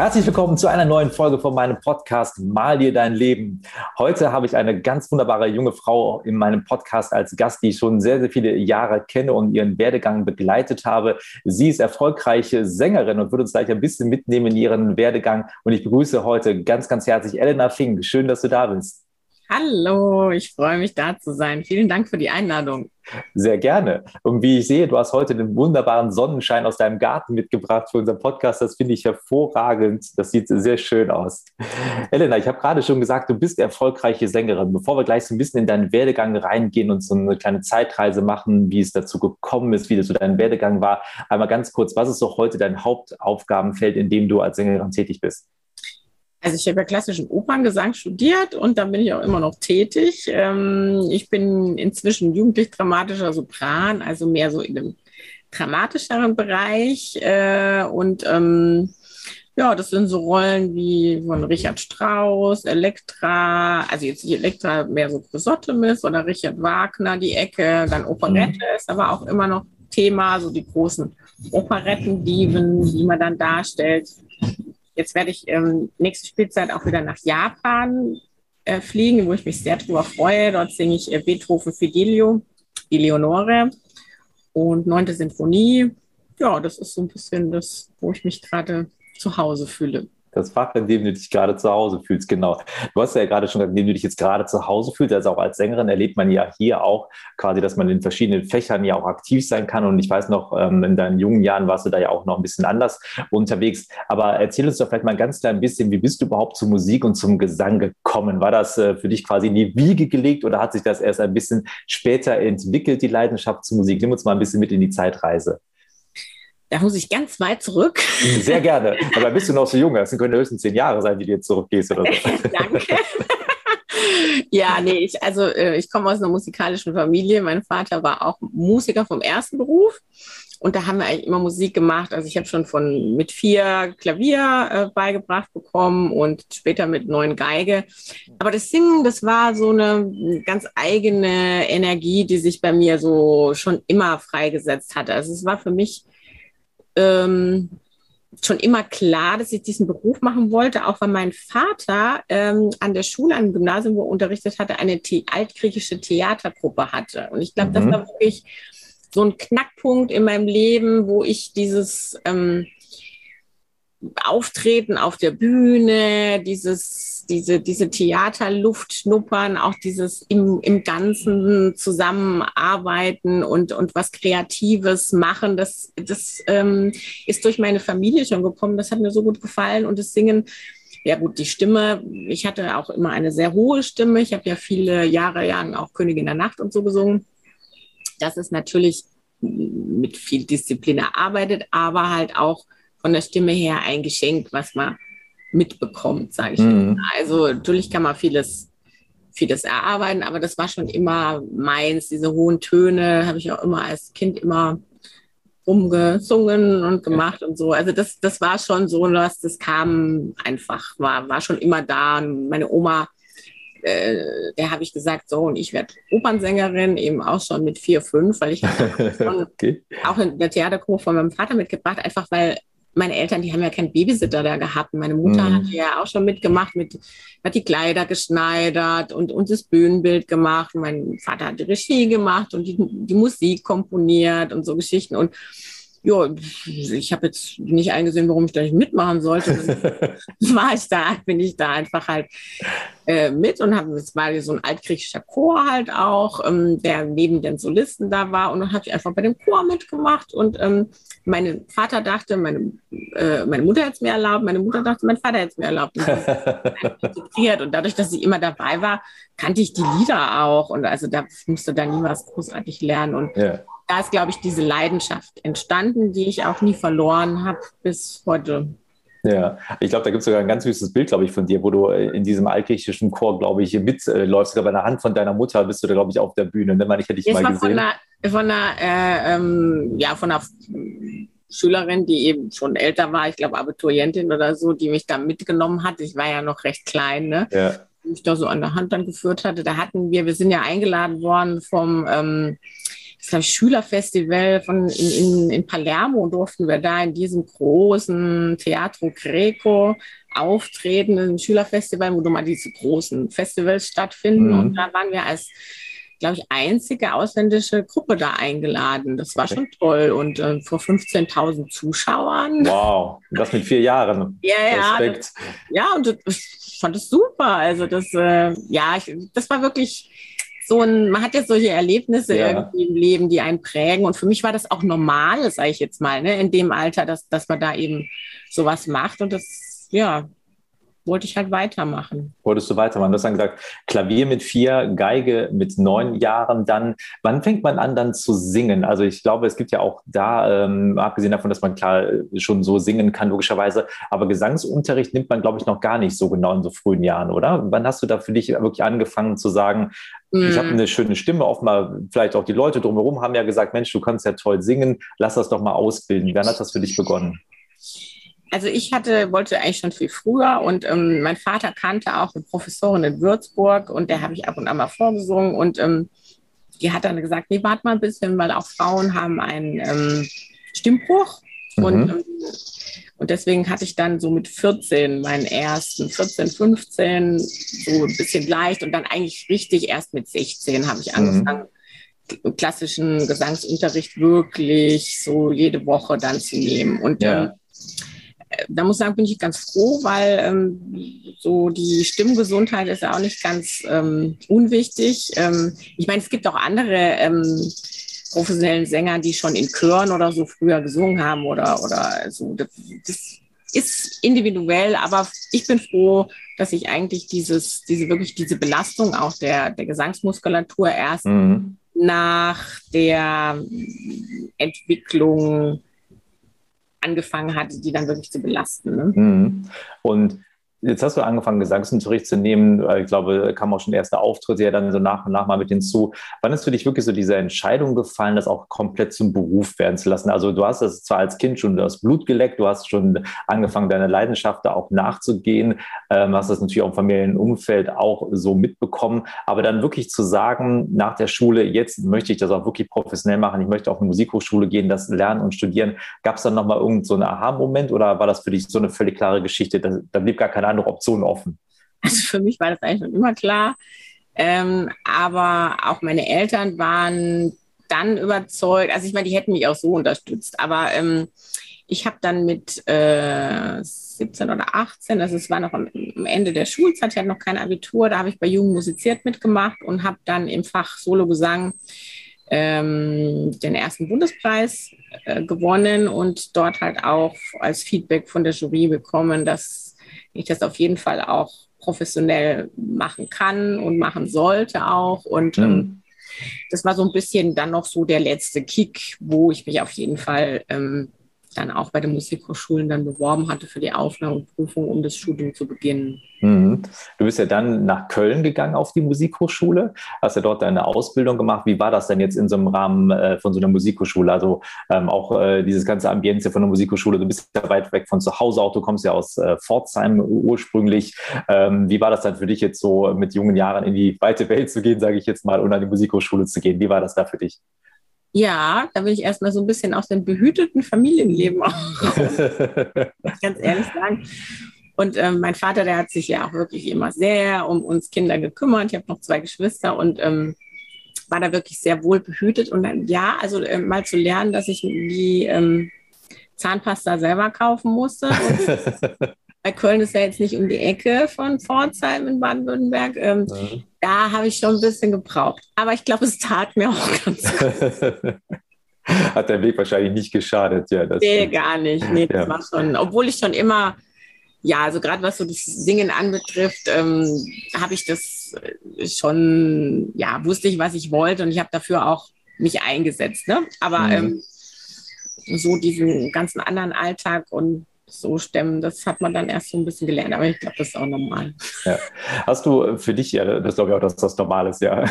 Herzlich willkommen zu einer neuen Folge von meinem Podcast Mal dir dein Leben. Heute habe ich eine ganz wunderbare junge Frau in meinem Podcast als Gast, die ich schon sehr, sehr viele Jahre kenne und ihren Werdegang begleitet habe. Sie ist erfolgreiche Sängerin und wird uns gleich ein bisschen mitnehmen in ihren Werdegang. Und ich begrüße heute ganz, ganz herzlich Elena Fink. Schön, dass du da bist. Hallo, ich freue mich da zu sein. Vielen Dank für die Einladung. Sehr gerne. Und wie ich sehe, du hast heute den wunderbaren Sonnenschein aus deinem Garten mitgebracht für unseren Podcast. Das finde ich hervorragend. Das sieht sehr schön aus. Elena, ich habe gerade schon gesagt, du bist erfolgreiche Sängerin. Bevor wir gleich so ein bisschen in deinen Werdegang reingehen und so eine kleine Zeitreise machen, wie es dazu gekommen ist, wie das so dein Werdegang war, einmal ganz kurz, was ist doch heute dein Hauptaufgabenfeld, in dem du als Sängerin tätig bist? Also ich habe ja klassischen Operngesang studiert und da bin ich auch immer noch tätig. Ähm, ich bin inzwischen jugendlich dramatischer Sopran, also mehr so in dem dramatischeren Bereich. Äh, und ähm, ja, das sind so Rollen wie von Richard Strauss, Elektra, also jetzt nicht Elektra, mehr so Chrysotemis oder Richard Wagner, die Ecke, dann Operette mhm. ist aber auch immer noch Thema, so die großen Operettendiven, die man dann darstellt. Jetzt werde ich ähm, nächste Spielzeit auch wieder nach Japan äh, fliegen, wo ich mich sehr drüber freue. Dort singe ich äh, Beethoven Fidelio, die Leonore und neunte Sinfonie. Ja, das ist so ein bisschen das, wo ich mich gerade zu Hause fühle das Fach, in dem du dich gerade zu Hause fühlst, genau. Du hast ja gerade schon gesagt, in dem du dich jetzt gerade zu Hause fühlst, also auch als Sängerin erlebt man ja hier auch quasi, dass man in verschiedenen Fächern ja auch aktiv sein kann. Und ich weiß noch, ähm, in deinen jungen Jahren warst du da ja auch noch ein bisschen anders unterwegs. Aber erzähl uns doch vielleicht mal ganz klein bisschen, wie bist du überhaupt zur Musik und zum Gesang gekommen? War das äh, für dich quasi in die Wiege gelegt oder hat sich das erst ein bisschen später entwickelt, die Leidenschaft zur Musik? Nimm uns mal ein bisschen mit in die Zeitreise. Da muss ich ganz weit zurück. Sehr gerne. Aber bist du noch so jung? Das können höchstens zehn Jahre sein, die du jetzt zurückgehst oder so. Danke. ja, nee, ich, also äh, ich komme aus einer musikalischen Familie. Mein Vater war auch Musiker vom ersten Beruf. Und da haben wir eigentlich immer Musik gemacht. Also ich habe schon von mit vier Klavier äh, beigebracht bekommen und später mit neun Geige. Aber das Singen, das war so eine ganz eigene Energie, die sich bei mir so schon immer freigesetzt hatte. Also es war für mich ähm, schon immer klar, dass ich diesen Beruf machen wollte, auch weil mein Vater ähm, an der Schule, an dem Gymnasium, wo er unterrichtet hatte, eine The altgriechische Theatergruppe hatte. Und ich glaube, mhm. das war wirklich so ein Knackpunkt in meinem Leben, wo ich dieses ähm, Auftreten auf der Bühne, dieses, diese, diese Theaterluft schnuppern, auch dieses im, im Ganzen zusammenarbeiten und, und was Kreatives machen, das, das ähm, ist durch meine Familie schon gekommen. Das hat mir so gut gefallen und das Singen, ja gut, die Stimme, ich hatte auch immer eine sehr hohe Stimme. Ich habe ja viele Jahre lang auch Königin der Nacht und so gesungen. Das ist natürlich mit viel Disziplin erarbeitet, aber halt auch von der Stimme her ein Geschenk, was man mitbekommt, sage ich mhm. mal. Also natürlich kann man vieles, vieles erarbeiten, aber das war schon immer meins. Diese hohen Töne habe ich auch immer als Kind immer rumgesungen und gemacht und so. Also das, das war schon so was, das kam einfach, war, war schon immer da. Und meine Oma, äh, der habe ich gesagt, so, und ich werde Opernsängerin, eben auch schon mit vier, fünf, weil ich okay. auch in der Theatergruppe von meinem Vater mitgebracht, einfach weil meine Eltern, die haben ja keinen Babysitter da gehabt. Meine Mutter mhm. hat ja auch schon mitgemacht, mit, hat die Kleider geschneidert und, und das Bühnenbild gemacht. Mein Vater hat die Regie gemacht und die, die Musik komponiert und so Geschichten. Und ja, ich habe jetzt nicht eingesehen, warum ich da nicht mitmachen sollte. war ich da, bin ich da einfach halt äh, mit und habe es war so ein altgriechischer Chor halt auch, ähm, der neben den Solisten da war und dann habe ich einfach bei dem Chor mitgemacht und ähm, mein Vater dachte, meine, äh, meine Mutter hätte es mir erlaubt, meine Mutter dachte, mein Vater hätte es mir erlaubt. Und, und dadurch, dass ich immer dabei war, kannte ich die Lieder auch und also da musste da nie was großartig lernen und ja da ist, glaube ich, diese Leidenschaft entstanden, die ich auch nie verloren habe bis heute. Ja, ich glaube, da gibt es sogar ein ganz süßes Bild, glaube ich, von dir, wo du äh, in diesem altgriechischen Chor, glaube ich, mitläufst. Sogar bei der Hand von deiner Mutter bist du da, glaube ich, auf der Bühne. Ne? Ich hätte dich mal gesehen. Von einer, von einer, äh, ähm, ja, von einer Schülerin, die eben schon älter war, ich glaube Abiturientin oder so, die mich da mitgenommen hat. Ich war ja noch recht klein, ne? Ja. Die mich da so an der Hand dann geführt hatte. Da hatten wir, wir sind ja eingeladen worden vom ähm, das Schülerfestival von in, in, in Palermo durften wir da in diesem großen Teatro Greco auftreten, ein Schülerfestival, wo mal diese großen Festivals stattfinden. Mhm. Und da waren wir als glaube ich, einzige ausländische Gruppe da eingeladen. Das war schon toll. Und äh, vor 15.000 Zuschauern. Wow, das mit vier Jahren. ja, ja. Das, ja, und ich fand es super. Also das, äh, ja, ich, das war wirklich so ein, man hat ja solche Erlebnisse ja. irgendwie im Leben, die einen prägen. Und für mich war das auch normal, sage ich jetzt mal, ne, in dem Alter, dass, dass man da eben sowas macht. Und das, ja, wollte ich halt weitermachen. Wolltest du weitermachen? Du hast dann gesagt, Klavier mit vier, Geige mit neun Jahren dann. Wann fängt man an dann zu singen? Also ich glaube, es gibt ja auch da, ähm, abgesehen davon, dass man klar schon so singen kann, logischerweise, aber Gesangsunterricht nimmt man, glaube ich, noch gar nicht so genau in so frühen Jahren, oder? Wann hast du da für dich wirklich angefangen zu sagen, mm. ich habe eine schöne Stimme, offenbar vielleicht auch die Leute drumherum haben ja gesagt, Mensch, du kannst ja toll singen, lass das doch mal ausbilden. Wann hat das für dich begonnen? Also ich hatte, wollte eigentlich schon viel früher und ähm, mein Vater kannte auch eine Professorin in Würzburg und der habe ich ab und an mal vorgesungen und ähm, die hat dann gesagt, nee, warte mal ein bisschen, weil auch Frauen haben einen ähm, Stimmbruch mhm. und, ähm, und deswegen hatte ich dann so mit 14 meinen ersten, 14, 15, so ein bisschen leicht und dann eigentlich richtig erst mit 16 habe ich mhm. angefangen. Mhm. klassischen Gesangsunterricht wirklich so jede Woche dann zu nehmen. Und ja. ähm, da muss ich sagen, bin ich ganz froh, weil ähm, so die Stimmgesundheit ist ja auch nicht ganz ähm, unwichtig. Ähm, ich meine, es gibt auch andere ähm, professionellen Sänger, die schon in Chören oder so früher gesungen haben oder, oder so. Das, das ist individuell, aber ich bin froh, dass ich eigentlich dieses, diese wirklich diese Belastung auch der, der Gesangsmuskulatur erst mhm. nach der Entwicklung angefangen hatte, die dann wirklich zu belasten. Ne? Mhm. Und Jetzt hast du angefangen, Gesangsunterricht zu nehmen. Ich glaube, kam auch schon erste Auftritte ja dann so nach und nach mal mit hinzu. Wann ist für dich wirklich so diese Entscheidung gefallen, das auch komplett zum Beruf werden zu lassen? Also du hast das zwar als Kind schon das Blut geleckt, du hast schon angefangen, deine Leidenschaft da auch nachzugehen, ähm, hast das natürlich auch im Familienumfeld auch so mitbekommen. Aber dann wirklich zu sagen, nach der Schule, jetzt möchte ich das auch wirklich professionell machen, ich möchte auf eine Musikhochschule gehen, das lernen und studieren. Gab es dann nochmal irgendeinen so Aha-Moment oder war das für dich so eine völlig klare Geschichte? Da, da blieb gar keine andere Option offen? Also für mich war das eigentlich schon immer klar. Ähm, aber auch meine Eltern waren dann überzeugt, also ich meine, die hätten mich auch so unterstützt, aber ähm, ich habe dann mit äh, 17 oder 18, also es war noch am, am Ende der Schulzeit, ich hatte noch kein Abitur, da habe ich bei Jugend musiziert mitgemacht und habe dann im Fach Solo-Gesang ähm, den ersten Bundespreis äh, gewonnen und dort halt auch als Feedback von der Jury bekommen, dass ich das auf jeden Fall auch professionell machen kann und machen sollte auch. Und ähm, mhm. das war so ein bisschen dann noch so der letzte Kick, wo ich mich auf jeden Fall ähm, dann auch bei den Musikhochschulen dann beworben hatte für die Aufnahmeprüfung, um das Studium zu beginnen. Mhm. Du bist ja dann nach Köln gegangen auf die Musikhochschule, hast ja dort deine Ausbildung gemacht. Wie war das denn jetzt in so einem Rahmen äh, von so einer Musikhochschule? Also ähm, auch äh, dieses ganze Ambiente von der Musikhochschule. Du bist ja weit weg von zu Hause auch, du kommst ja aus äh, Pforzheim ursprünglich. Ähm, wie war das dann für dich jetzt so mit jungen Jahren in die weite Welt zu gehen, sage ich jetzt mal, und an die Musikhochschule zu gehen? Wie war das da für dich? Ja, da bin ich erstmal so ein bisschen aus dem behüteten Familienleben auch. ganz ehrlich sagen. Und ähm, mein Vater, der hat sich ja auch wirklich immer sehr um uns Kinder gekümmert. Ich habe noch zwei Geschwister und ähm, war da wirklich sehr wohl behütet. Und dann, ja, also äh, mal zu lernen, dass ich die ähm, Zahnpasta selber kaufen musste. Bei Köln ist ja jetzt nicht um die Ecke von Pforzheim in Baden-Württemberg. Ähm, mhm. Da habe ich schon ein bisschen gebraucht. Aber ich glaube, es tat mir auch ganz gut. Hat der Weg wahrscheinlich nicht geschadet, ja. Das nee, gar nicht. Nee, das ja. war schon, obwohl ich schon immer, ja, also gerade was so das Singen anbetrifft, ähm, habe ich das äh, schon, ja, wusste ich, was ich wollte und ich habe dafür auch mich eingesetzt. Ne? Aber mhm. ähm, so diesen ganzen anderen Alltag und so stemmen. Das hat man dann erst so ein bisschen gelernt, aber ich glaube, das ist auch normal. Ja. Hast du für dich, ja, das glaube ich auch, dass das normal ist, ja.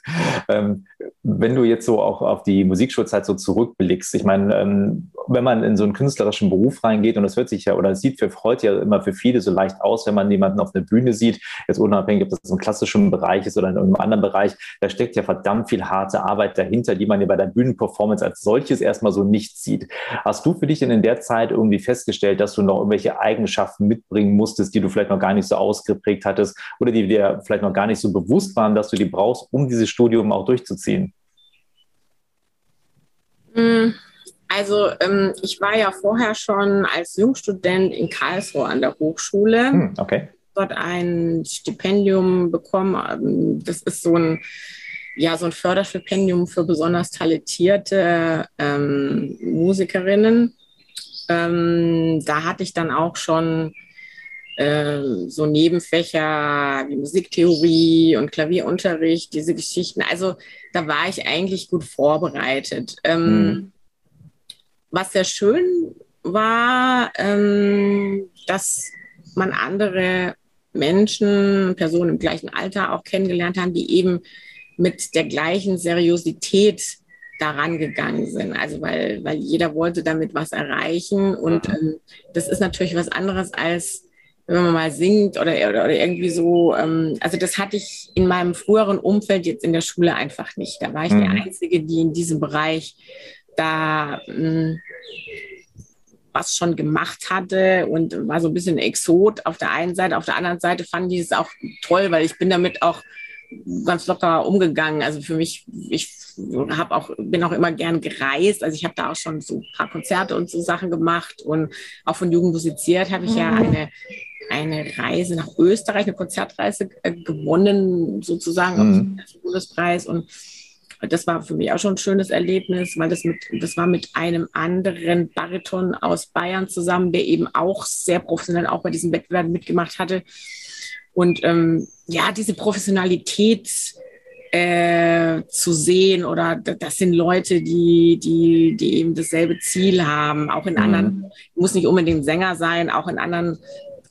ähm, wenn du jetzt so auch auf die Musikschulzeit so zurückblickst, ich meine, ähm, wenn man in so einen künstlerischen Beruf reingeht und das hört sich ja oder sieht für heute ja immer für viele so leicht aus, wenn man jemanden auf einer Bühne sieht, jetzt unabhängig, ob das im klassischen Bereich ist oder in einem anderen Bereich, da steckt ja verdammt viel harte Arbeit dahinter, die man ja bei der Bühnenperformance als solches erstmal so nicht sieht. Hast du für dich denn in der Zeit irgendwie festgestellt, dass du noch irgendwelche Eigenschaften mitbringen musstest, die du vielleicht noch gar nicht so ausgeprägt hattest oder die dir vielleicht noch gar nicht so bewusst waren, dass du die brauchst, um dieses Studium auch durchzuziehen? Hm, also ähm, ich war ja vorher schon als Jungstudent in Karlsruhe an der Hochschule. Hm, okay. Dort ein Stipendium bekommen. Ähm, das ist so ein ja, so ein Förderstipendium für besonders talentierte ähm, Musikerinnen. Ähm, da hatte ich dann auch schon äh, so Nebenfächer wie Musiktheorie und Klavierunterricht, diese Geschichten. Also da war ich eigentlich gut vorbereitet. Ähm, mhm. Was sehr schön war, ähm, dass man andere Menschen, Personen im gleichen Alter auch kennengelernt haben, die eben mit der gleichen Seriosität daran gegangen sind. Also weil, weil jeder wollte damit was erreichen. Und ähm, das ist natürlich was anderes als wenn man mal singt oder, oder, oder irgendwie so. Ähm, also das hatte ich in meinem früheren Umfeld jetzt in der Schule einfach nicht. Da war ich mhm. die Einzige, die in diesem Bereich da ähm, was schon gemacht hatte und war so ein bisschen Exot auf der einen Seite. Auf der anderen Seite fand ich es auch toll, weil ich bin damit auch ganz locker umgegangen. Also für mich, ich habe auch, bin auch immer gern gereist. Also ich habe da auch schon so ein paar Konzerte und so Sachen gemacht und auch von Jugend musiziert habe ich mhm. ja eine, eine Reise nach Österreich, eine Konzertreise äh, gewonnen, sozusagen, mhm. auf den Bundespreis und das war für mich auch schon ein schönes Erlebnis, weil das mit, das war mit einem anderen Bariton aus Bayern zusammen, der eben auch sehr professionell auch bei diesem Wettbewerb mitgemacht hatte. Und ähm, ja, diese Professionalität äh, zu sehen oder das sind Leute, die, die, die eben dasselbe Ziel haben, auch in mhm. anderen, muss nicht unbedingt Sänger sein, auch in anderen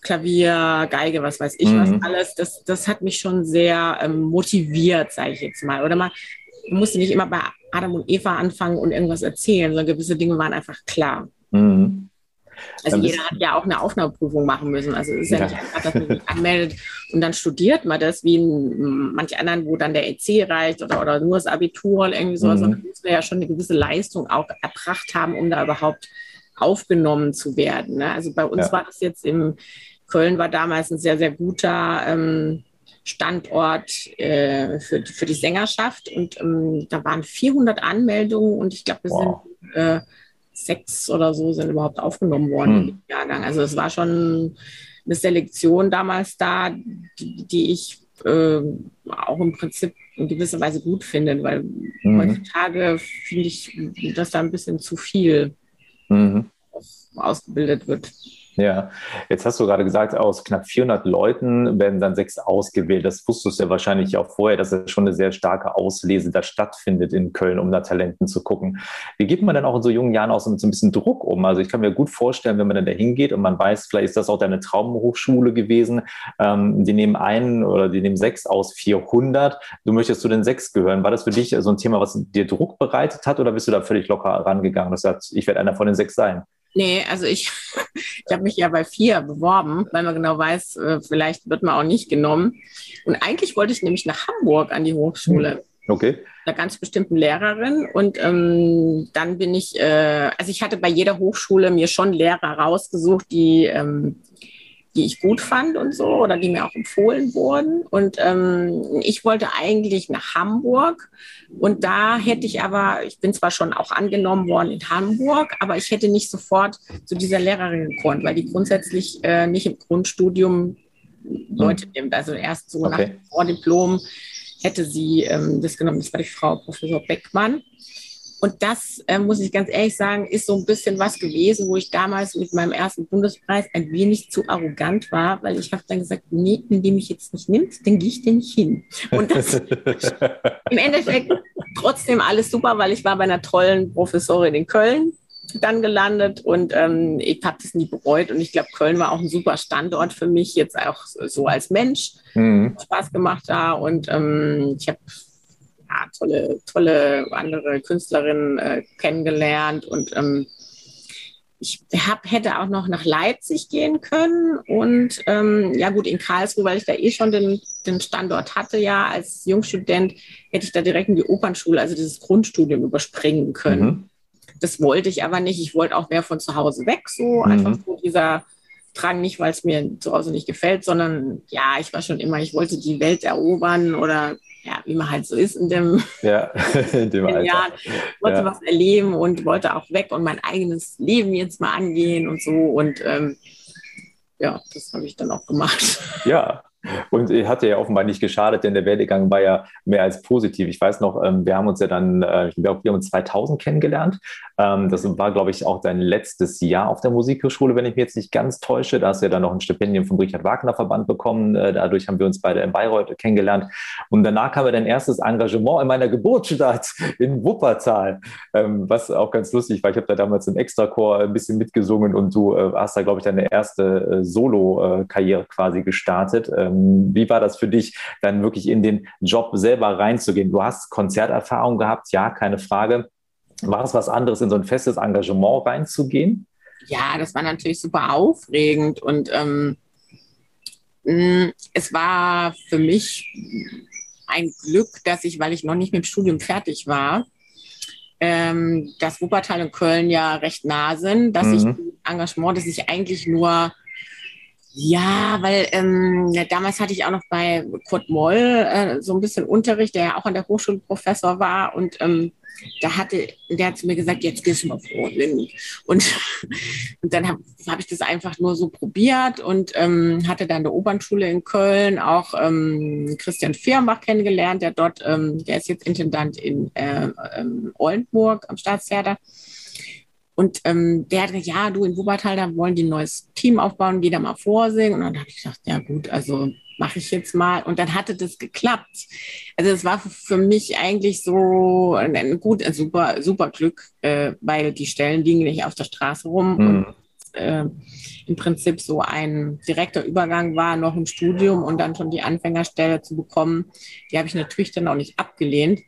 Klavier, Geige, was weiß ich, mhm. was alles, das, das hat mich schon sehr ähm, motiviert, sage ich jetzt mal. Oder mal, du musst nicht immer bei Adam und Eva anfangen und irgendwas erzählen, sondern gewisse Dinge waren einfach klar. Mhm. Also jeder hat ja auch eine Aufnahmeprüfung machen müssen. Also es ist ja, ja nicht einfach, dass man sich anmeldet und dann studiert man das, wie in manch anderen, wo dann der EC reicht oder, oder nur das Abitur oder irgendwie sowas. Mhm. Sondern muss man ja schon eine gewisse Leistung auch erbracht haben, um da überhaupt aufgenommen zu werden. Ne? Also bei uns ja. war das jetzt im Köln war damals ein sehr, sehr guter ähm, Standort äh, für, für die Sängerschaft und ähm, da waren 400 Anmeldungen und ich glaube, wir wow. sind äh, sechs oder so sind überhaupt aufgenommen worden hm. im Jahrgang. Also es war schon eine Selektion damals da, die, die ich äh, auch im Prinzip in gewisser Weise gut finde, weil mhm. heutzutage finde ich, dass da ein bisschen zu viel mhm. ausgebildet wird. Ja, jetzt hast du gerade gesagt, aus knapp 400 Leuten werden dann sechs ausgewählt. Das wusstest du ja wahrscheinlich auch vorher, dass es schon eine sehr starke Auslese da stattfindet in Köln, um da Talenten zu gucken. Wie geht man dann auch in so jungen Jahren auch so so ein bisschen Druck um? Also ich kann mir gut vorstellen, wenn man dann da hingeht und man weiß, vielleicht ist das auch deine Traumhochschule gewesen. Ähm, die nehmen einen oder die nehmen sechs aus 400. Du möchtest zu den sechs gehören. War das für dich so ein Thema, was dir Druck bereitet hat oder bist du da völlig locker rangegangen und sagst, ich werde einer von den sechs sein? Nee, also ich, ich habe mich ja bei vier beworben, weil man genau weiß, äh, vielleicht wird man auch nicht genommen. Und eigentlich wollte ich nämlich nach Hamburg an die Hochschule. Hm, okay. Einer ganz bestimmten Lehrerin. Und ähm, dann bin ich, äh, also ich hatte bei jeder Hochschule mir schon Lehrer rausgesucht, die ähm, die ich gut fand und so oder die mir auch empfohlen wurden. Und ähm, ich wollte eigentlich nach Hamburg und da hätte ich aber, ich bin zwar schon auch angenommen worden in Hamburg, aber ich hätte nicht sofort zu dieser Lehrerin gekonnt, weil die grundsätzlich äh, nicht im Grundstudium Leute hm. nimmt. Also erst so okay. nach Vordiplom hätte sie ähm, das genommen. Das war die Frau Professor Beckmann. Und das, äh, muss ich ganz ehrlich sagen, ist so ein bisschen was gewesen, wo ich damals mit meinem ersten Bundespreis ein wenig zu arrogant war, weil ich habe dann gesagt, nee, wenn die mich jetzt nicht nimmt, dann gehe ich denn nicht hin. Und das im Endeffekt trotzdem alles super, weil ich war bei einer tollen Professorin in Köln, dann gelandet und ähm, ich habe das nie bereut und ich glaube, Köln war auch ein super Standort für mich, jetzt auch so als Mensch. Mhm. Spaß gemacht da und ähm, ich habe ja, tolle, tolle andere Künstlerinnen äh, kennengelernt und ähm, ich hab, hätte auch noch nach Leipzig gehen können und ähm, ja gut, in Karlsruhe, weil ich da eh schon den, den Standort hatte, ja, als Jungstudent hätte ich da direkt in die Opernschule, also dieses Grundstudium überspringen können. Mhm. Das wollte ich aber nicht. Ich wollte auch mehr von zu Hause weg, so mhm. einfach so dieser Drang, nicht weil es mir zu Hause nicht gefällt, sondern ja, ich war schon immer, ich wollte die Welt erobern oder ja, wie man halt so ist in dem, ja, in dem Alter. Jahren, wollte ja. was erleben und wollte auch weg und mein eigenes Leben jetzt mal angehen und so. Und ähm, ja, das habe ich dann auch gemacht. Ja, und hat ja offenbar nicht geschadet, denn der Werdegang war ja mehr als positiv. Ich weiß noch, ähm, wir haben uns ja dann, äh, wir haben uns 2000 kennengelernt. Ähm, das war, glaube ich, auch dein letztes Jahr auf der Musikhochschule, wenn ich mich jetzt nicht ganz täusche. Da hast du ja dann noch ein Stipendium vom Richard Wagner Verband bekommen. Äh, dadurch haben wir uns beide in Bayreuth kennengelernt. Und danach kam ja dein erstes Engagement in meiner Geburtsstadt in Wuppertal, ähm, was auch ganz lustig war. Ich habe da damals im Extrachor ein bisschen mitgesungen und du äh, hast da, glaube ich, deine erste Solo-Karriere quasi gestartet ähm, wie war das für dich, dann wirklich in den Job selber reinzugehen? Du hast Konzerterfahrung gehabt, ja, keine Frage. War es was anderes, in so ein festes Engagement reinzugehen? Ja, das war natürlich super aufregend und ähm, mm, es war für mich ein Glück, dass ich, weil ich noch nicht mit dem Studium fertig war, ähm, dass Wuppertal und Köln ja recht nah sind, dass mhm. ich Engagement, das ich eigentlich nur ja, weil ähm, damals hatte ich auch noch bei Kurt Moll äh, so ein bisschen Unterricht, der ja auch an der Hochschule Professor war und ähm, da hatte, der hat zu mir gesagt, jetzt gehst du mal vor. Und, und dann habe hab ich das einfach nur so probiert und ähm, hatte dann eine Opernschule in Köln, auch ähm, Christian Firmbach kennengelernt, der dort, ähm, der ist jetzt Intendant in äh, ähm, Oldenburg am Staatstheater. Und ähm, der hat gesagt, ja, du in Wuppertal, da wollen die ein neues Team aufbauen, geh da mal vorsingen. Und dann habe ich gedacht, ja gut, also mache ich jetzt mal. Und dann hatte das geklappt. Also es war für mich eigentlich so ein, ein gut, ein super, super Glück, äh, weil die Stellen liegen nicht auf der Straße rum. Mhm. Und äh, im Prinzip so ein direkter Übergang war, noch im Studium und dann schon die Anfängerstelle zu bekommen. Die habe ich natürlich dann auch nicht abgelehnt.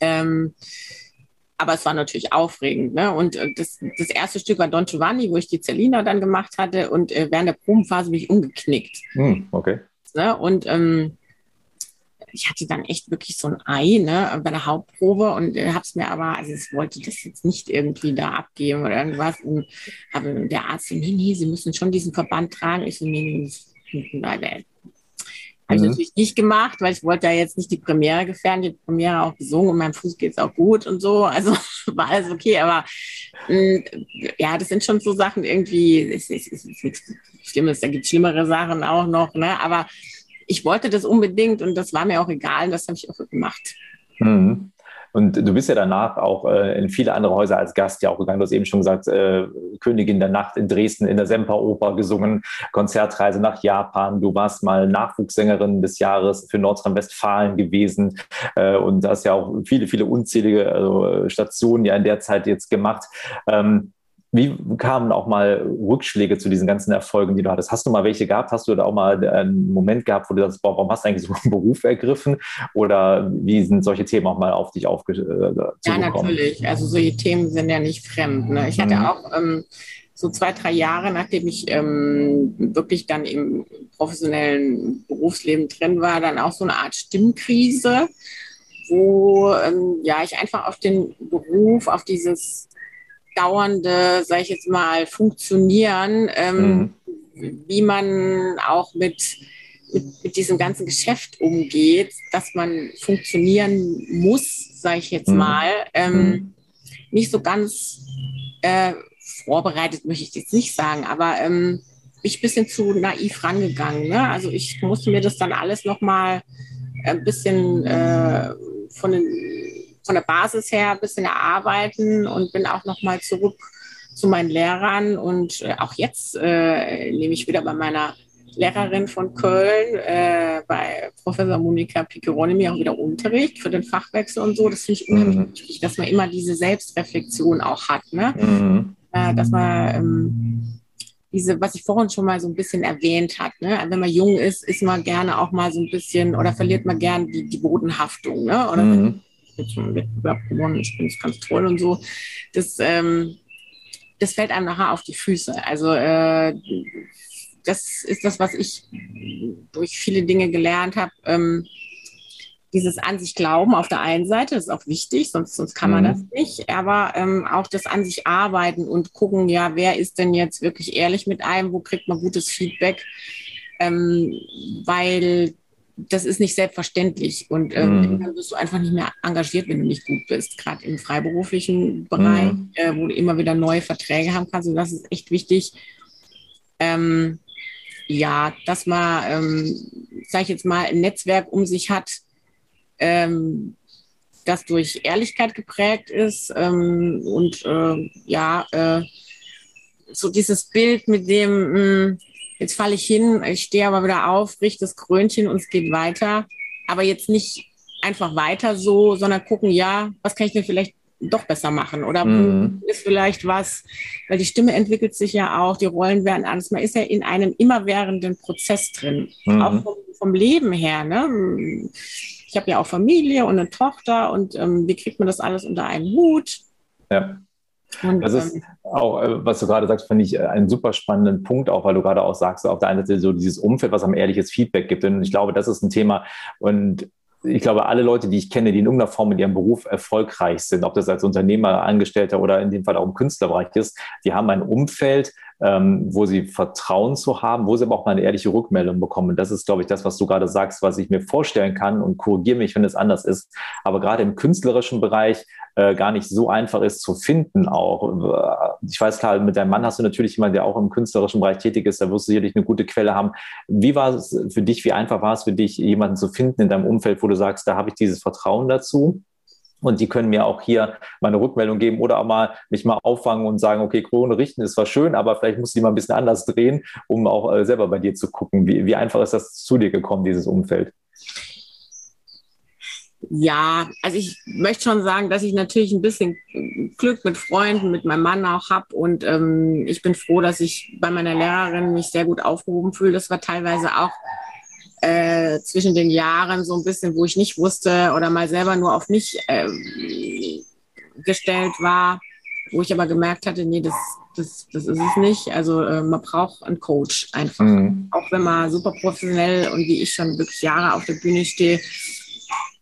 Ähm, aber es war natürlich aufregend. Ne? Und äh, das, das erste Stück war Don Giovanni, wo ich die Zellina dann gemacht hatte. Und äh, während der Probenphase bin ich umgeknickt. Hm, okay. Ne? Und ähm, ich hatte dann echt wirklich so ein Ei ne, bei der Hauptprobe und äh, habe es mir aber, also ich wollte das jetzt nicht irgendwie da abgeben oder irgendwas. Und habe der Arzt so, nee, nee, Sie müssen schon diesen Verband tragen. Ich so, nee, nee, nee habe ich mhm. natürlich nicht gemacht, weil ich wollte ja jetzt nicht die Premiere gefährden. Die Premiere auch gesungen und meinem Fuß geht es auch gut und so. Also war alles okay. Aber mh, mm, ja, das sind schon so Sachen irgendwie, es, ist nichts Schlimmes. Da gibt es schlimmere Sachen auch noch. Ne? Aber ich wollte das unbedingt und das war mir auch egal. Und das habe ich auch gemacht. Mhm. Und du bist ja danach auch äh, in viele andere Häuser als Gast ja auch gegangen. Du hast eben schon gesagt, äh, Königin der Nacht in Dresden in der Semperoper gesungen, Konzertreise nach Japan. Du warst mal Nachwuchssängerin des Jahres für Nordrhein-Westfalen gewesen äh, und hast ja auch viele, viele unzählige also, Stationen ja in der Zeit jetzt gemacht. Ähm, wie kamen auch mal Rückschläge zu diesen ganzen Erfolgen, die du hattest? Hast du mal welche gehabt? Hast du da auch mal einen Moment gehabt, wo du sagst, boah, warum hast du eigentlich so einen Beruf ergriffen? Oder wie sind solche Themen auch mal auf dich aufgekommen? Äh, ja, natürlich. Also solche Themen sind ja nicht fremd. Ne? Ich hatte mhm. auch ähm, so zwei, drei Jahre, nachdem ich ähm, wirklich dann im professionellen Berufsleben drin war, dann auch so eine Art Stimmkrise, wo ähm, ja ich einfach auf den Beruf, auf dieses dauernde, sage ich jetzt mal, Funktionieren, ähm, mhm. wie man auch mit, mit, mit, diesem ganzen Geschäft umgeht, dass man funktionieren muss, sage ich jetzt mhm. mal, ähm, mhm. nicht so ganz äh, vorbereitet, möchte ich jetzt nicht sagen, aber ähm, bin ich ein bisschen zu naiv rangegangen. Ne? Also ich musste mir das dann alles nochmal ein bisschen äh, von den von der Basis her ein bisschen erarbeiten und bin auch nochmal zurück zu meinen Lehrern. Und äh, auch jetzt äh, nehme ich wieder bei meiner Lehrerin von Köln äh, bei Professor Monika Piccheroni auch wieder Unterricht für den Fachwechsel und so. Das finde ich unheimlich mhm. wichtig, dass man immer diese Selbstreflexion auch hat, ne? Mhm. Äh, dass man ähm, diese, was ich vorhin schon mal so ein bisschen erwähnt hat, ne? wenn man jung ist, ist man gerne auch mal so ein bisschen oder verliert man gerne die, die Bodenhaftung, ne? Oder mhm. Jetzt schon einen Wettbewerb gewonnen, ich bin ganz toll und so. Das, ähm, das fällt einem nachher auf die Füße. Also äh, das ist das, was ich durch viele Dinge gelernt habe. Ähm, dieses an sich glauben auf der einen Seite, das ist auch wichtig, sonst, sonst kann man mhm. das nicht, aber ähm, auch das an sich arbeiten und gucken, ja, wer ist denn jetzt wirklich ehrlich mit einem, wo kriegt man gutes Feedback, ähm, weil das ist nicht selbstverständlich und ähm, mhm. dann wirst du einfach nicht mehr engagiert, wenn du nicht gut bist, gerade im freiberuflichen Bereich, mhm. äh, wo du immer wieder neue Verträge haben kannst und das ist echt wichtig. Ähm, ja, dass man, ähm, sag ich jetzt mal, ein Netzwerk um sich hat, ähm, das durch Ehrlichkeit geprägt ist ähm, und äh, ja, äh, so dieses Bild mit dem, mh, hm, jetzt falle ich hin, ich stehe aber wieder auf, richte das Krönchen und es geht weiter, aber jetzt nicht einfach weiter so, sondern gucken, ja, was kann ich denn vielleicht doch besser machen oder mhm. ist vielleicht was, weil die Stimme entwickelt sich ja auch, die Rollen werden alles, man ist ja in einem immerwährenden Prozess drin, mhm. auch vom, vom, Leben her. Ne? Ich habe ja auch Familie und eine Tochter und ähm, wie kriegt man das alles unter einen Hut? Ja. Und, das ist ähm, auch, äh, was du gerade sagst, finde ich äh, einen super spannenden Punkt, auch weil du gerade auch sagst, auf der einen Seite so dieses Umfeld, was am ehrliches Feedback gibt. Und ich glaube, das ist ein Thema. Und ich glaube, alle Leute, die ich kenne, die in irgendeiner Form in ihrem Beruf erfolgreich sind, ob das als Unternehmer, Angestellter oder in dem Fall auch im Künstlerbereich ist, die haben ein Umfeld, ähm, wo sie Vertrauen zu haben, wo sie aber auch mal eine ehrliche Rückmeldung bekommen. Das ist, glaube ich, das, was du gerade sagst, was ich mir vorstellen kann und korrigiere mich, wenn es anders ist. Aber gerade im künstlerischen Bereich äh, gar nicht so einfach ist zu finden auch. Ich weiß klar, mit deinem Mann hast du natürlich jemanden, der auch im künstlerischen Bereich tätig ist, da wirst du sicherlich eine gute Quelle haben. Wie war es für dich, wie einfach war es für dich, jemanden zu finden in deinem Umfeld, wo du sagst, da habe ich dieses Vertrauen dazu? Und die können mir auch hier meine Rückmeldung geben oder auch mal mich mal auffangen und sagen, okay, Krone richten ist zwar schön, aber vielleicht musst du die mal ein bisschen anders drehen, um auch äh, selber bei dir zu gucken. Wie, wie einfach ist das zu dir gekommen, dieses Umfeld? Ja, also ich möchte schon sagen, dass ich natürlich ein bisschen Glück mit Freunden, mit meinem Mann auch habe. Und ähm, ich bin froh, dass ich bei meiner Lehrerin mich sehr gut aufgehoben fühle. Das war teilweise auch äh, zwischen den Jahren so ein bisschen, wo ich nicht wusste oder mal selber nur auf mich äh, gestellt war, wo ich aber gemerkt hatte, nee, das, das, das ist es nicht. Also äh, man braucht einen Coach einfach. Mhm. Auch wenn man super professionell und wie ich schon wirklich Jahre auf der Bühne stehe,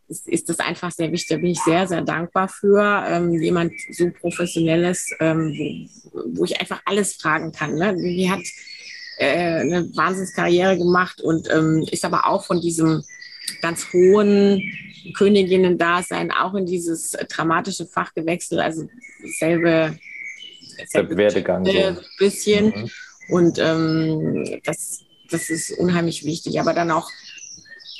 ist, ist das einfach sehr wichtig. Da bin ich sehr, sehr dankbar für. Ähm, jemand so professionelles, ähm, wo, wo ich einfach alles fragen kann. Ne? Die hat äh, eine Wahnsinnskarriere gemacht und ähm, ist aber auch von diesem ganz hohen Königinnen-Dasein auch in dieses dramatische Fach gewechselt. Also selbe, selbe Werdegang. Ein so. bisschen. Mhm. Und ähm, das, das ist unheimlich wichtig. Aber dann auch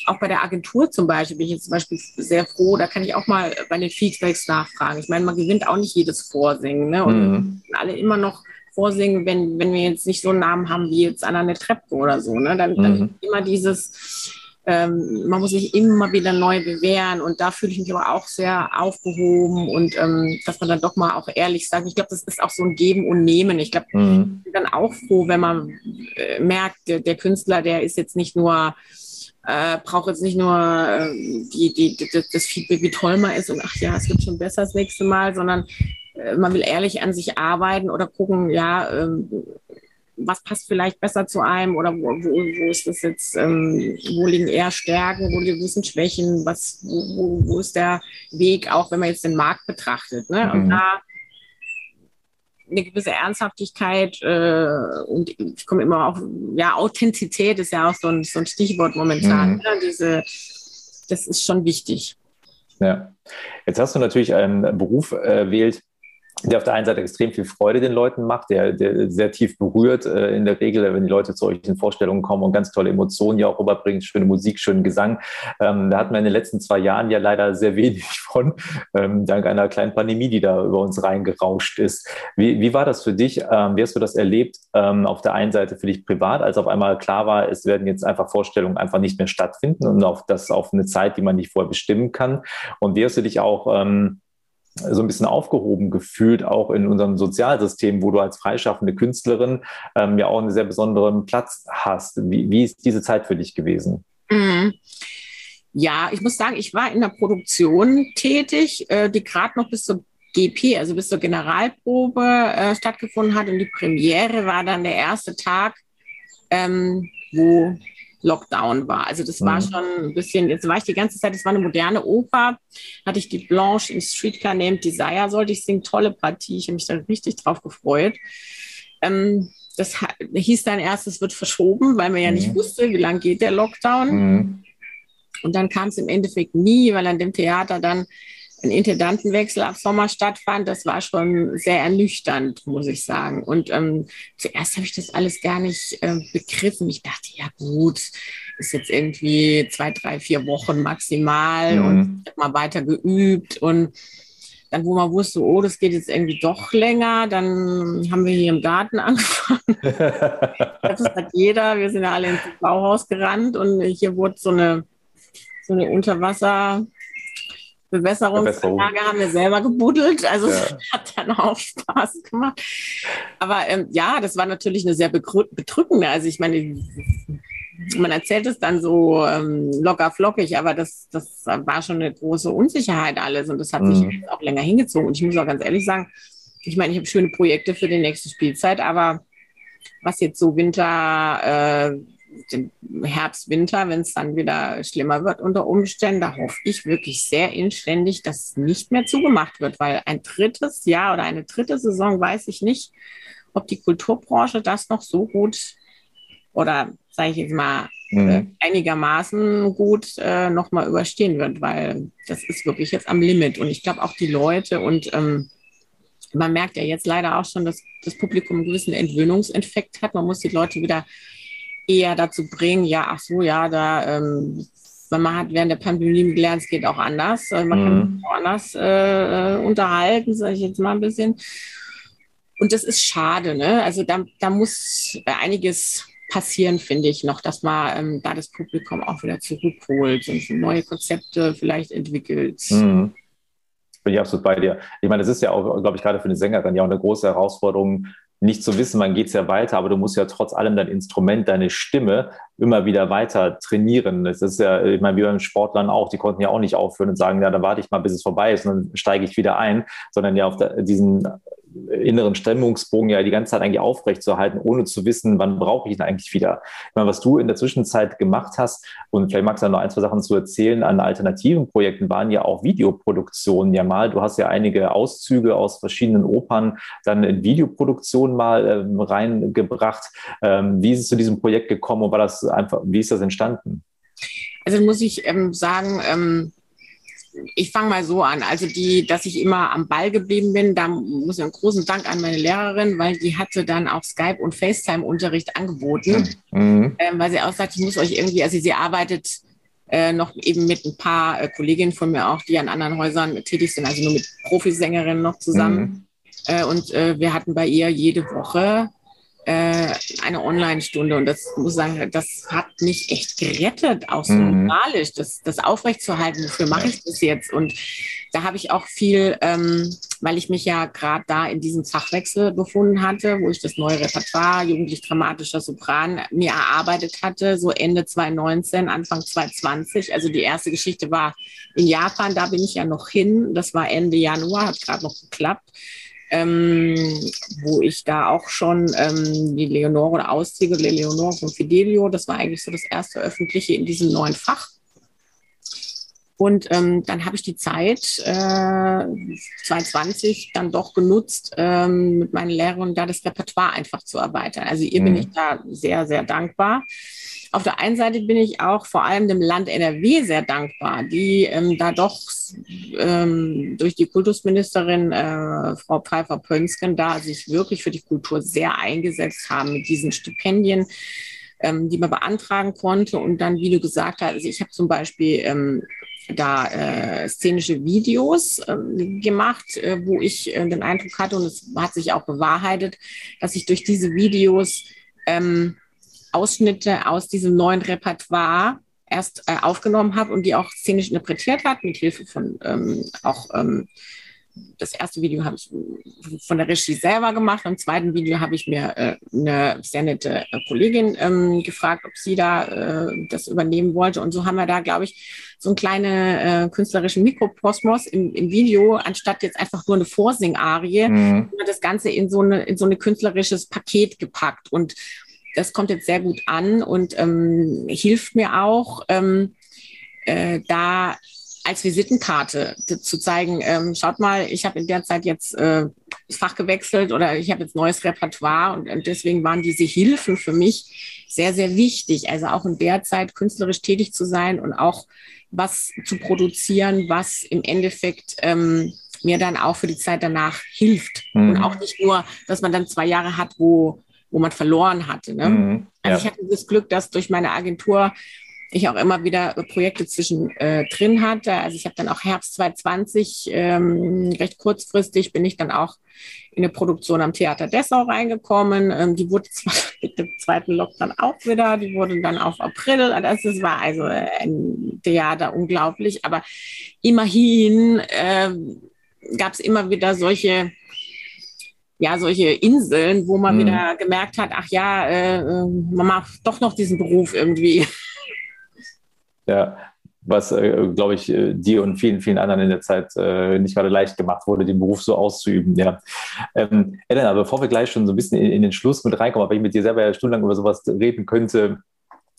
auch bei der Agentur zum Beispiel bin ich jetzt zum Beispiel sehr froh, da kann ich auch mal bei den Feedbacks nachfragen. Ich meine, man gewinnt auch nicht jedes Vorsingen. Ne? Und mhm. alle immer noch vorsingen, wenn, wenn wir jetzt nicht so einen Namen haben wie jetzt Anna Trepke oder so. Ne? Dann, mhm. dann immer dieses, ähm, man muss sich immer wieder neu bewähren und da fühle ich mich aber auch sehr aufgehoben und ähm, dass man dann doch mal auch ehrlich sagt, ich glaube, das ist auch so ein Geben und Nehmen. Ich glaube, mhm. ich bin dann auch froh, wenn man äh, merkt, der, der, Künstler, der ist jetzt nicht nur äh, braucht jetzt nicht nur äh, die, die, die, das Feedback, wie toll man ist und ach ja, es wird schon besser das nächste Mal, sondern man will ehrlich an sich arbeiten oder gucken, ja, ähm, was passt vielleicht besser zu einem oder wo, wo, wo ist das jetzt, ähm, wo liegen eher Stärken, wo liegen Schwächen, was, wo, wo, ist der Weg, auch wenn man jetzt den Markt betrachtet. Ne? Mhm. Und da eine gewisse Ernsthaftigkeit äh, und ich komme immer auch, ja, Authentizität ist ja auch so ein, so ein Stichwort momentan. Mhm. Ne? Diese, das ist schon wichtig. Ja. Jetzt hast du natürlich einen Beruf erwählt, der auf der einen Seite extrem viel Freude den Leuten macht, der, der sehr tief berührt äh, in der Regel, wenn die Leute zu solchen Vorstellungen kommen und ganz tolle Emotionen ja auch rüberbringen, schöne Musik, schönen Gesang. Ähm, da hatten wir in den letzten zwei Jahren ja leider sehr wenig von, ähm, dank einer kleinen Pandemie, die da über uns reingerauscht ist. Wie, wie war das für dich? Ähm, wie hast du das erlebt? Ähm, auf der einen Seite für dich privat, als auf einmal klar war, es werden jetzt einfach Vorstellungen einfach nicht mehr stattfinden und auf das auf eine Zeit, die man nicht vorher bestimmen kann. Und wie hast du dich auch ähm, so ein bisschen aufgehoben gefühlt, auch in unserem Sozialsystem, wo du als freischaffende Künstlerin ähm, ja auch einen sehr besonderen Platz hast. Wie, wie ist diese Zeit für dich gewesen? Mhm. Ja, ich muss sagen, ich war in der Produktion tätig, äh, die gerade noch bis zur GP, also bis zur Generalprobe äh, stattgefunden hat. Und die Premiere war dann der erste Tag, ähm, wo Lockdown war. Also das war mhm. schon ein bisschen, jetzt war ich die ganze Zeit, das war eine moderne Oper, hatte ich die Blanche im Streetcar Named Desire, sollte ich singen, tolle Partie, ich habe mich da richtig drauf gefreut. Ähm, das hieß dann erst, es wird verschoben, weil man ja mhm. nicht wusste, wie lange geht der Lockdown. Mhm. Und dann kam es im Endeffekt nie, weil an dem Theater dann ein Intendantenwechsel ab Sommer stattfand, das war schon sehr ernüchternd, muss ich sagen. Und ähm, zuerst habe ich das alles gar nicht äh, begriffen. Ich dachte, ja gut, ist jetzt irgendwie zwei, drei, vier Wochen maximal mhm. und ich habe mal weiter geübt und dann, wo man wusste, oh, das geht jetzt irgendwie doch länger, dann haben wir hier im Garten angefangen. das hat jeder. Wir sind ja alle ins Bauhaus gerannt und hier wurde so eine, so eine Unterwasser, Bewässerungsanlage haben wir selber gebuddelt, also ja. hat dann auch Spaß gemacht. Aber ähm, ja, das war natürlich eine sehr bedrückende. Also ich meine, man erzählt es dann so ähm, locker flockig, aber das, das war schon eine große Unsicherheit alles und das hat mhm. sich auch länger hingezogen. Und ich muss auch ganz ehrlich sagen, ich meine, ich habe schöne Projekte für die nächste Spielzeit, aber was jetzt so Winter äh, den Herbst, Winter, wenn es dann wieder schlimmer wird unter Umständen, da hoffe ich wirklich sehr inständig, dass es nicht mehr zugemacht wird, weil ein drittes Jahr oder eine dritte Saison weiß ich nicht, ob die Kulturbranche das noch so gut oder sage ich jetzt mal mhm. äh, einigermaßen gut äh, nochmal überstehen wird, weil das ist wirklich jetzt am Limit. Und ich glaube auch die Leute und ähm, man merkt ja jetzt leider auch schon, dass das Publikum einen gewissen Entwöhnungseffekt hat. Man muss die Leute wieder eher dazu bringen, ja, ach so, ja, da, ähm, wenn man hat während der Pandemie gelernt, es geht auch anders. Äh, man mhm. kann sich auch anders äh, unterhalten, sage ich jetzt mal ein bisschen. Und das ist schade, ne? Also da, da muss einiges passieren, finde ich noch, dass man ähm, da das Publikum auch wieder zurückholt und neue Konzepte vielleicht entwickelt. Mhm. Bin ich absolut bei dir. Ich meine, das ist ja auch, glaube ich, gerade für eine Sängerin ja auch eine große Herausforderung, nicht zu wissen, wann geht's ja weiter, aber du musst ja trotz allem dein Instrument, deine Stimme immer wieder weiter trainieren. Das ist ja, ich meine, wie beim Sportlern auch, die konnten ja auch nicht aufhören und sagen, ja, dann warte ich mal, bis es vorbei ist und dann steige ich wieder ein, sondern ja auf diesen inneren Stimmungsbogen ja die ganze Zeit eigentlich aufrechtzuerhalten, ohne zu wissen, wann brauche ich ihn eigentlich wieder. Ich meine, was du in der Zwischenzeit gemacht hast, und vielleicht magst du noch ein, zwei Sachen zu erzählen, an alternativen Projekten waren ja auch Videoproduktionen ja mal. Du hast ja einige Auszüge aus verschiedenen Opern dann in Videoproduktion mal ähm, reingebracht. Ähm, wie ist es zu diesem Projekt gekommen und war das einfach, wie ist das entstanden? Also muss ich ähm, sagen, ähm, ich fange mal so an. Also die, dass ich immer am Ball geblieben bin, da muss ich einen großen Dank an meine Lehrerin, weil die hatte dann auch Skype und FaceTime-Unterricht angeboten, mhm. ähm, weil sie auch sagt, ich muss euch irgendwie, also sie arbeitet äh, noch eben mit ein paar äh, Kolleginnen von mir auch, die an anderen Häusern tätig sind, also nur mit Profisängerinnen noch zusammen. Mhm. Äh, und äh, wir hatten bei ihr jede Woche äh, eine Online-Stunde und das muss ich sagen, das hat mich echt gerettet, auch so mhm. moralisch, das, das aufrechtzuerhalten. Wofür mache ich das jetzt? Und da habe ich auch viel, ähm, weil ich mich ja gerade da in diesem Fachwechsel befunden hatte, wo ich das neue Repertoire jugendlich-dramatischer Sopran mir erarbeitet hatte, so Ende 2019, Anfang 2020. Also die erste Geschichte war in Japan, da bin ich ja noch hin. Das war Ende Januar, hat gerade noch geklappt ähm, wo ich da auch schon ähm, die Leonore der Leonore von Fidelio, das war eigentlich so das erste öffentliche in diesem neuen Fach. Und ähm, dann habe ich die Zeit äh, 2020 dann doch genutzt, ähm, mit meinen Lehrern da das Repertoire einfach zu erweitern. Also ihr mhm. bin ich da sehr, sehr dankbar. Auf der einen Seite bin ich auch vor allem dem Land NRW sehr dankbar, die ähm, da doch ähm, durch die Kultusministerin äh, Frau Pfeiffer-Pönsken da sich wirklich für die Kultur sehr eingesetzt haben mit diesen Stipendien ähm, die man beantragen konnte. Und dann, wie du gesagt hast, also ich habe zum Beispiel ähm, da äh, szenische Videos äh, gemacht, äh, wo ich äh, den Eindruck hatte, und es hat sich auch bewahrheitet, dass ich durch diese Videos ähm, Ausschnitte aus diesem neuen Repertoire erst äh, aufgenommen habe und die auch szenisch interpretiert hat, mit Hilfe von ähm, auch ähm, das erste Video habe ich von der Regie selber gemacht. Im zweiten Video habe ich mir äh, eine sehr nette äh, Kollegin ähm, gefragt, ob sie da äh, das übernehmen wollte. Und so haben wir da, glaube ich, so einen kleinen äh, künstlerischen Mikrokosmos im, im Video, anstatt jetzt einfach nur eine Vorsingarie, mhm. das Ganze in so, eine, in so ein künstlerisches Paket gepackt. Und das kommt jetzt sehr gut an und ähm, hilft mir auch, ähm, äh, da als Visitenkarte zu zeigen, ähm, schaut mal, ich habe in der Zeit jetzt äh, das Fach gewechselt oder ich habe jetzt neues Repertoire und, und, deswegen waren diese Hilfen für mich sehr, sehr wichtig. Also auch in der Zeit künstlerisch tätig zu sein und auch was zu produzieren, was im Endeffekt ähm, mir dann auch für die Zeit danach hilft. Mhm. Und auch nicht nur, dass man dann zwei Jahre hat, wo, wo man verloren hatte. Ne? Mhm, ja. Also ich hatte das Glück, dass durch meine Agentur ich auch immer wieder Projekte zwischen äh, drin hatte. Also ich habe dann auch Herbst 2020, ähm, recht kurzfristig bin ich dann auch in eine Produktion am Theater Dessau reingekommen. Ähm, die wurde zwar mit dem zweiten Lockdown auch wieder, die wurde dann auf April. Also es war also ein Theater unglaublich, aber immerhin äh, gab es immer wieder solche ja, solche Inseln, wo man mhm. wieder gemerkt hat, ach ja, äh, äh man macht doch noch diesen Beruf irgendwie. Ja, was, äh, glaube ich, äh, dir und vielen, vielen anderen in der Zeit äh, nicht gerade leicht gemacht wurde, den Beruf so auszuüben. Ja. Ähm, Elena, bevor wir gleich schon so ein bisschen in, in den Schluss mit reinkommen, weil ich mit dir selber ja stundenlang über sowas reden könnte,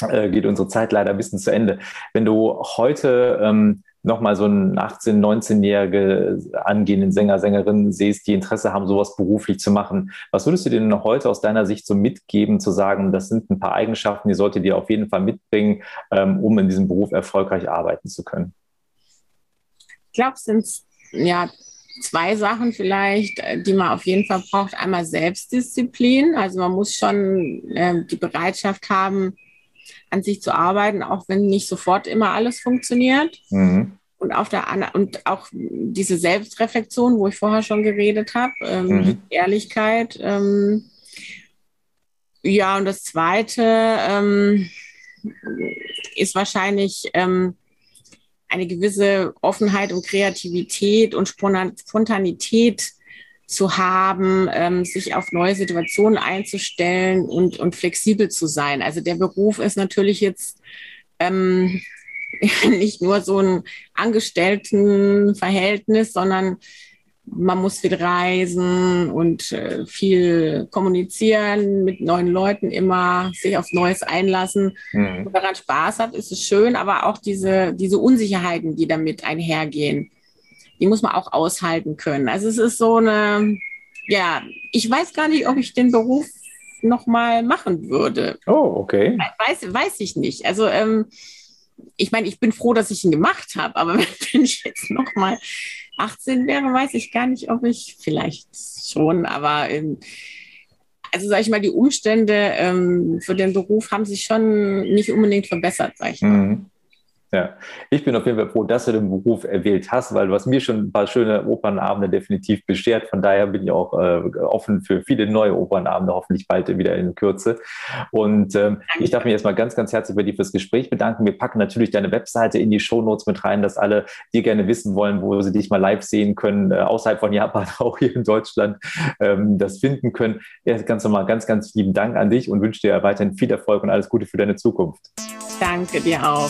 äh, geht unsere Zeit leider ein bisschen zu Ende. Wenn du heute ähm, nochmal so einen 18-, 19-jährige angehenden Sänger, Sängerin siehst, die Interesse haben, sowas beruflich zu machen. Was würdest du denn heute aus deiner Sicht so mitgeben, zu sagen, das sind ein paar Eigenschaften, die sollte dir auf jeden Fall mitbringen, ähm, um in diesem Beruf erfolgreich arbeiten zu können? Ich glaube, es sind ja zwei Sachen vielleicht, die man auf jeden Fall braucht. Einmal Selbstdisziplin. Also man muss schon äh, die Bereitschaft haben, an sich zu arbeiten, auch wenn nicht sofort immer alles funktioniert. Mhm. Und auf der und auch diese Selbstreflexion, wo ich vorher schon geredet habe, ähm, mhm. Ehrlichkeit. Ähm, ja, und das Zweite ähm, ist wahrscheinlich ähm, eine gewisse Offenheit und Kreativität und Spontanität zu haben, ähm, sich auf neue Situationen einzustellen und, und flexibel zu sein. Also der Beruf ist natürlich jetzt ähm, nicht nur so ein Angestelltenverhältnis, sondern man muss viel reisen und äh, viel kommunizieren mit neuen Leuten immer, sich auf Neues einlassen. Mhm. Und daran Spaß hat, ist es schön, aber auch diese, diese Unsicherheiten, die damit einhergehen die muss man auch aushalten können. Also es ist so eine, ja, ich weiß gar nicht, ob ich den Beruf nochmal machen würde. Oh, okay. Weiß, weiß ich nicht. Also ähm, ich meine, ich bin froh, dass ich ihn gemacht habe, aber wenn ich jetzt nochmal 18 wäre, weiß ich gar nicht, ob ich vielleicht schon, aber ähm, also sage ich mal, die Umstände ähm, für den Beruf haben sich schon nicht unbedingt verbessert, sage ich mal. Mhm. Ja, ich bin auf jeden Fall froh, dass du den Beruf erwählt hast, weil du hast mir schon ein paar schöne Opernabende definitiv beschert. Von daher bin ich auch äh, offen für viele neue Opernabende, hoffentlich bald wieder in Kürze. Und ähm, ich darf mich erstmal ganz, ganz herzlich bei dir fürs Gespräch bedanken. Wir packen natürlich deine Webseite in die Shownotes mit rein, dass alle, die gerne wissen wollen, wo sie dich mal live sehen können, äh, außerhalb von Japan, auch hier in Deutschland, ähm, das finden können. Ja, ganz nochmal ganz, ganz lieben Dank an dich und wünsche dir weiterhin viel Erfolg und alles Gute für deine Zukunft. Danke dir auch.